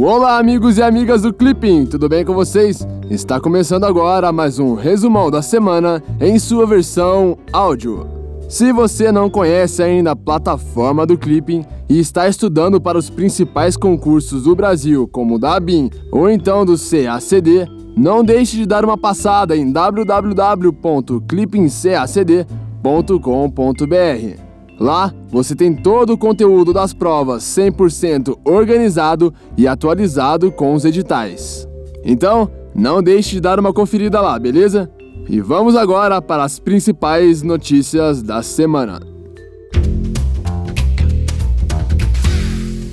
Olá, amigos e amigas do Clipping, tudo bem com vocês? Está começando agora mais um resumão da semana em sua versão áudio. Se você não conhece ainda a plataforma do Clipping e está estudando para os principais concursos do Brasil, como o da ABIN ou então do CACD, não deixe de dar uma passada em www.clippingcacd.com.br. Lá você tem todo o conteúdo das provas 100% organizado e atualizado com os editais. Então, não deixe de dar uma conferida lá, beleza? E vamos agora para as principais notícias da semana.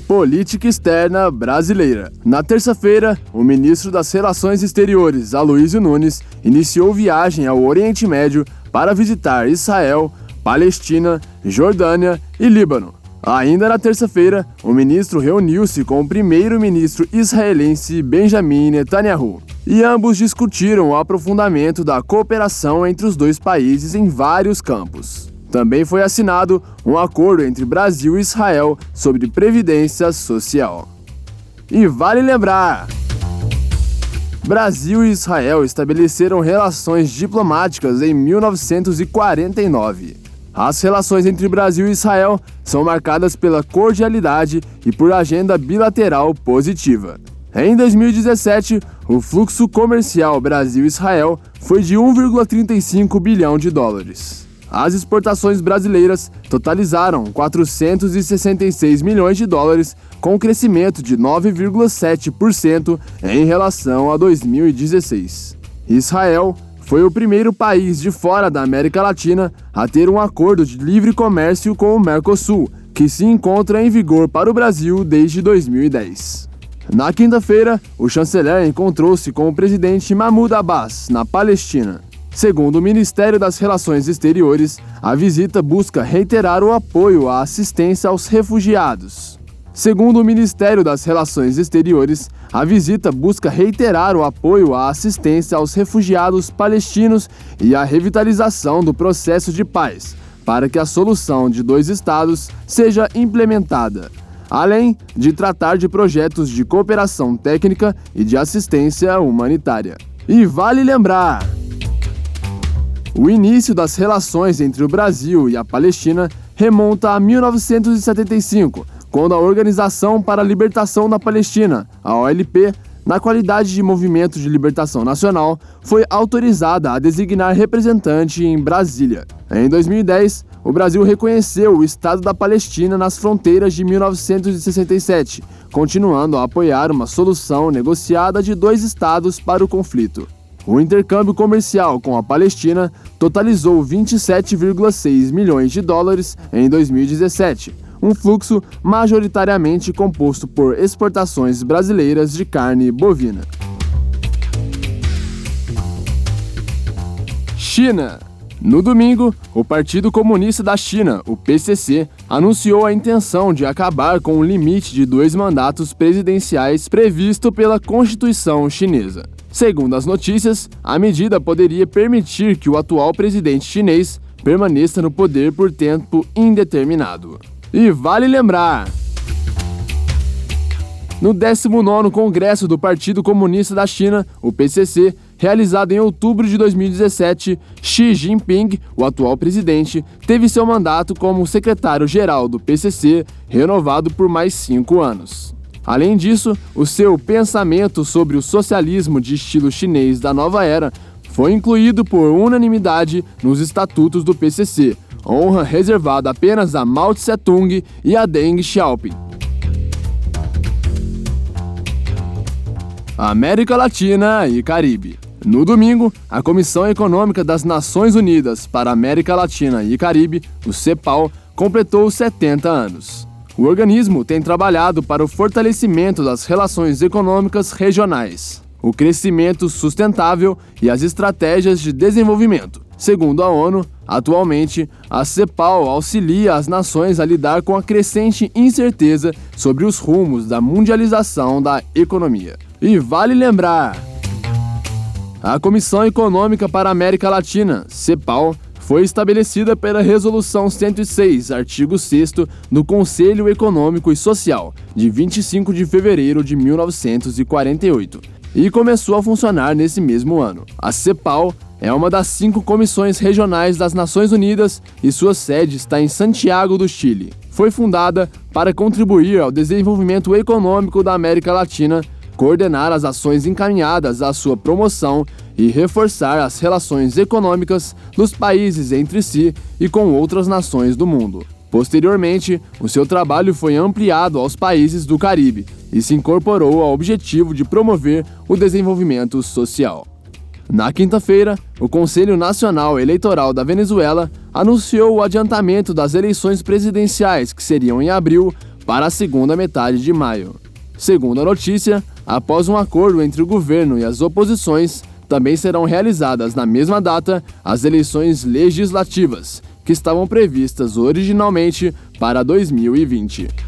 Política externa brasileira. Na terça-feira, o ministro das Relações Exteriores, Aloysio Nunes, iniciou viagem ao Oriente Médio para visitar Israel, Palestina, Jordânia e Líbano. Ainda na terça-feira, o ministro reuniu-se com o primeiro-ministro israelense Benjamin Netanyahu e ambos discutiram o aprofundamento da cooperação entre os dois países em vários campos. Também foi assinado um acordo entre Brasil e Israel sobre previdência social. E vale lembrar! Brasil e Israel estabeleceram relações diplomáticas em 1949. As relações entre Brasil e Israel são marcadas pela cordialidade e por agenda bilateral positiva. Em 2017, o fluxo comercial Brasil-Israel foi de 1,35 bilhão de dólares. As exportações brasileiras totalizaram 466 milhões de dólares, com crescimento de 9,7% em relação a 2016. Israel foi o primeiro país de fora da América Latina a ter um acordo de livre comércio com o Mercosul, que se encontra em vigor para o Brasil desde 2010. Na quinta-feira, o chanceler encontrou-se com o presidente Mahmoud Abbas, na Palestina. Segundo o Ministério das Relações Exteriores, a visita busca reiterar o apoio à assistência aos refugiados. Segundo o Ministério das Relações Exteriores, a visita busca reiterar o apoio à assistência aos refugiados palestinos e à revitalização do processo de paz, para que a solução de dois estados seja implementada, além de tratar de projetos de cooperação técnica e de assistência humanitária. E vale lembrar: o início das relações entre o Brasil e a Palestina remonta a 1975 quando a Organização para a Libertação da Palestina, a OLP, na qualidade de Movimento de Libertação Nacional, foi autorizada a designar representante em Brasília. Em 2010, o Brasil reconheceu o Estado da Palestina nas fronteiras de 1967, continuando a apoiar uma solução negociada de dois estados para o conflito. O intercâmbio comercial com a Palestina totalizou 27,6 milhões de dólares em 2017 um fluxo majoritariamente composto por exportações brasileiras de carne bovina. China. No domingo, o Partido Comunista da China, o PCC, anunciou a intenção de acabar com o limite de dois mandatos presidenciais previsto pela Constituição chinesa. Segundo as notícias, a medida poderia permitir que o atual presidente chinês permaneça no poder por tempo indeterminado. E vale lembrar. No 19º Congresso do Partido Comunista da China, o PCC, realizado em outubro de 2017, Xi Jinping, o atual presidente, teve seu mandato como secretário-geral do PCC renovado por mais cinco anos. Além disso, o seu pensamento sobre o socialismo de estilo chinês da nova era foi incluído por unanimidade nos estatutos do PCC, honra reservada apenas a Mao Tse-tung e a Deng Xiaoping. América Latina e Caribe. No domingo, a Comissão Econômica das Nações Unidas para América Latina e Caribe, o CEPAL, completou 70 anos. O organismo tem trabalhado para o fortalecimento das relações econômicas regionais, o crescimento sustentável e as estratégias de desenvolvimento. Segundo a ONU, Atualmente, a CEPAL auxilia as nações a lidar com a crescente incerteza sobre os rumos da mundialização da economia. E vale lembrar: a Comissão Econômica para a América Latina, CEPAL, foi estabelecida pela Resolução 106, artigo 6 do Conselho Econômico e Social, de 25 de fevereiro de 1948, e começou a funcionar nesse mesmo ano. A CEPAL é uma das cinco comissões regionais das Nações Unidas e sua sede está em Santiago do Chile. Foi fundada para contribuir ao desenvolvimento econômico da América Latina, coordenar as ações encaminhadas à sua promoção e reforçar as relações econômicas dos países entre si e com outras nações do mundo. Posteriormente, o seu trabalho foi ampliado aos países do Caribe e se incorporou ao objetivo de promover o desenvolvimento social. Na quinta-feira, o Conselho Nacional Eleitoral da Venezuela anunciou o adiantamento das eleições presidenciais, que seriam em abril, para a segunda metade de maio. Segundo a notícia, após um acordo entre o governo e as oposições, também serão realizadas na mesma data as eleições legislativas, que estavam previstas originalmente para 2020.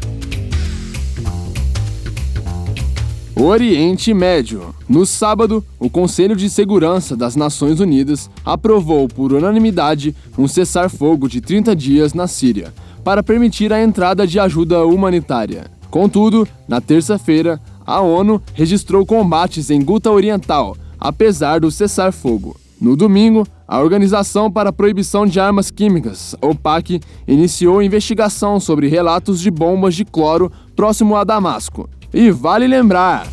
Oriente Médio. No sábado, o Conselho de Segurança das Nações Unidas aprovou por unanimidade um cessar-fogo de 30 dias na Síria, para permitir a entrada de ajuda humanitária. Contudo, na terça-feira, a ONU registrou combates em Guta Oriental, apesar do cessar-fogo. No domingo, a Organização para a Proibição de Armas Químicas, OPAC, iniciou investigação sobre relatos de bombas de cloro próximo a Damasco. E vale lembrar: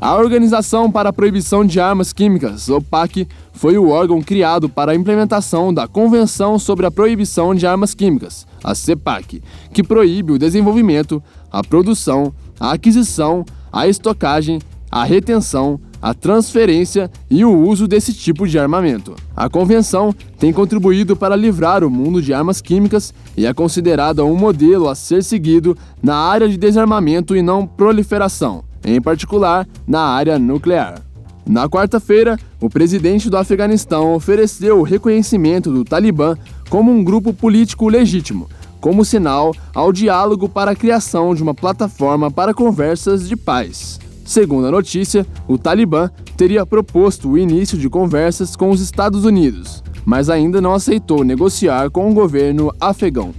a Organização para a Proibição de Armas Químicas, OPAC, foi o órgão criado para a implementação da Convenção sobre a Proibição de Armas Químicas, a CEPAC, que proíbe o desenvolvimento, a produção, a aquisição, a estocagem, a retenção, a transferência e o uso desse tipo de armamento. A convenção tem contribuído para livrar o mundo de armas químicas e é considerada um modelo a ser seguido na área de desarmamento e não proliferação, em particular na área nuclear. Na quarta-feira, o presidente do Afeganistão ofereceu o reconhecimento do Talibã como um grupo político legítimo, como sinal ao diálogo para a criação de uma plataforma para conversas de paz. Segundo a notícia, o Talibã teria proposto o início de conversas com os Estados Unidos, mas ainda não aceitou negociar com o governo afegão.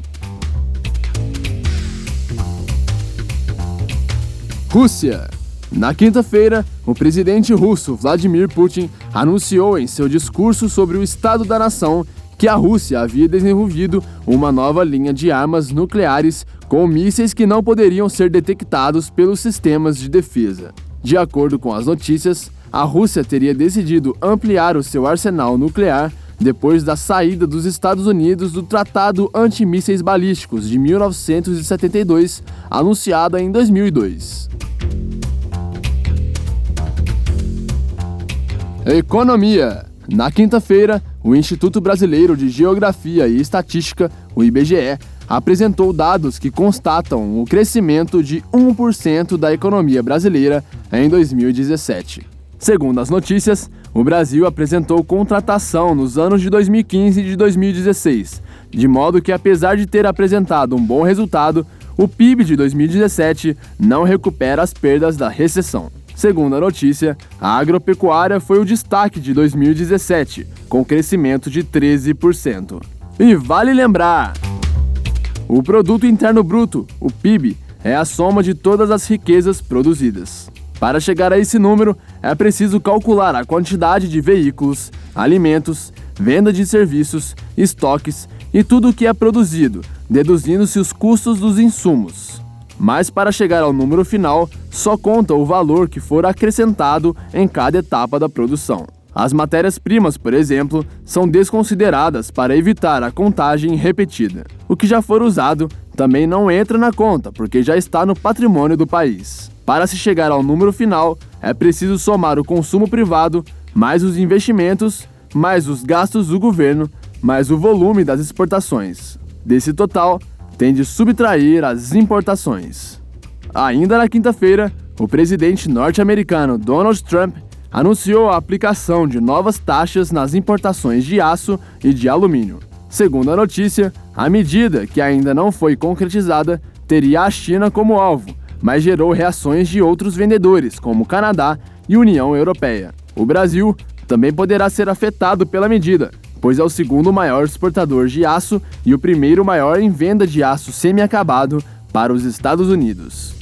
Rússia. Na quinta-feira, o presidente russo Vladimir Putin anunciou em seu discurso sobre o estado da nação que a Rússia havia desenvolvido uma nova linha de armas nucleares com mísseis que não poderiam ser detectados pelos sistemas de defesa. De acordo com as notícias, a Rússia teria decidido ampliar o seu arsenal nuclear depois da saída dos Estados Unidos do Tratado Antimísseis Balísticos de 1972, anunciado em 2002. Economia. Na quinta-feira, o Instituto Brasileiro de Geografia e Estatística, o IBGE, apresentou dados que constatam o crescimento de 1% da economia brasileira em 2017. Segundo as notícias, o Brasil apresentou contratação nos anos de 2015 e de 2016, de modo que, apesar de ter apresentado um bom resultado, o PIB de 2017 não recupera as perdas da recessão. Segundo a notícia, a agropecuária foi o destaque de 2017, com crescimento de 13%. E vale lembrar: o Produto Interno Bruto, o PIB, é a soma de todas as riquezas produzidas. Para chegar a esse número, é preciso calcular a quantidade de veículos, alimentos, venda de serviços, estoques e tudo o que é produzido, deduzindo-se os custos dos insumos. Mas para chegar ao número final, só conta o valor que for acrescentado em cada etapa da produção. As matérias-primas, por exemplo, são desconsideradas para evitar a contagem repetida. O que já for usado também não entra na conta, porque já está no patrimônio do país. Para se chegar ao número final, é preciso somar o consumo privado, mais os investimentos, mais os gastos do governo, mais o volume das exportações. Desse total, tem de subtrair as importações. Ainda na quinta-feira, o presidente norte-americano Donald Trump anunciou a aplicação de novas taxas nas importações de aço e de alumínio. Segundo a notícia, a medida, que ainda não foi concretizada, teria a China como alvo, mas gerou reações de outros vendedores, como Canadá e União Europeia. O Brasil também poderá ser afetado pela medida, pois é o segundo maior exportador de aço e o primeiro maior em venda de aço semi-acabado para os Estados Unidos.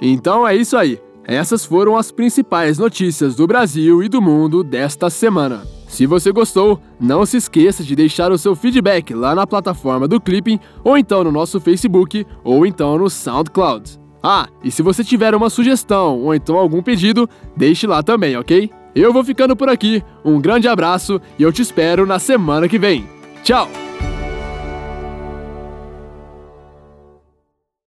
Então é isso aí. Essas foram as principais notícias do Brasil e do mundo desta semana. Se você gostou, não se esqueça de deixar o seu feedback lá na plataforma do Clipping, ou então no nosso Facebook, ou então no SoundCloud. Ah, e se você tiver uma sugestão ou então algum pedido, deixe lá também, ok? Eu vou ficando por aqui, um grande abraço e eu te espero na semana que vem. Tchau!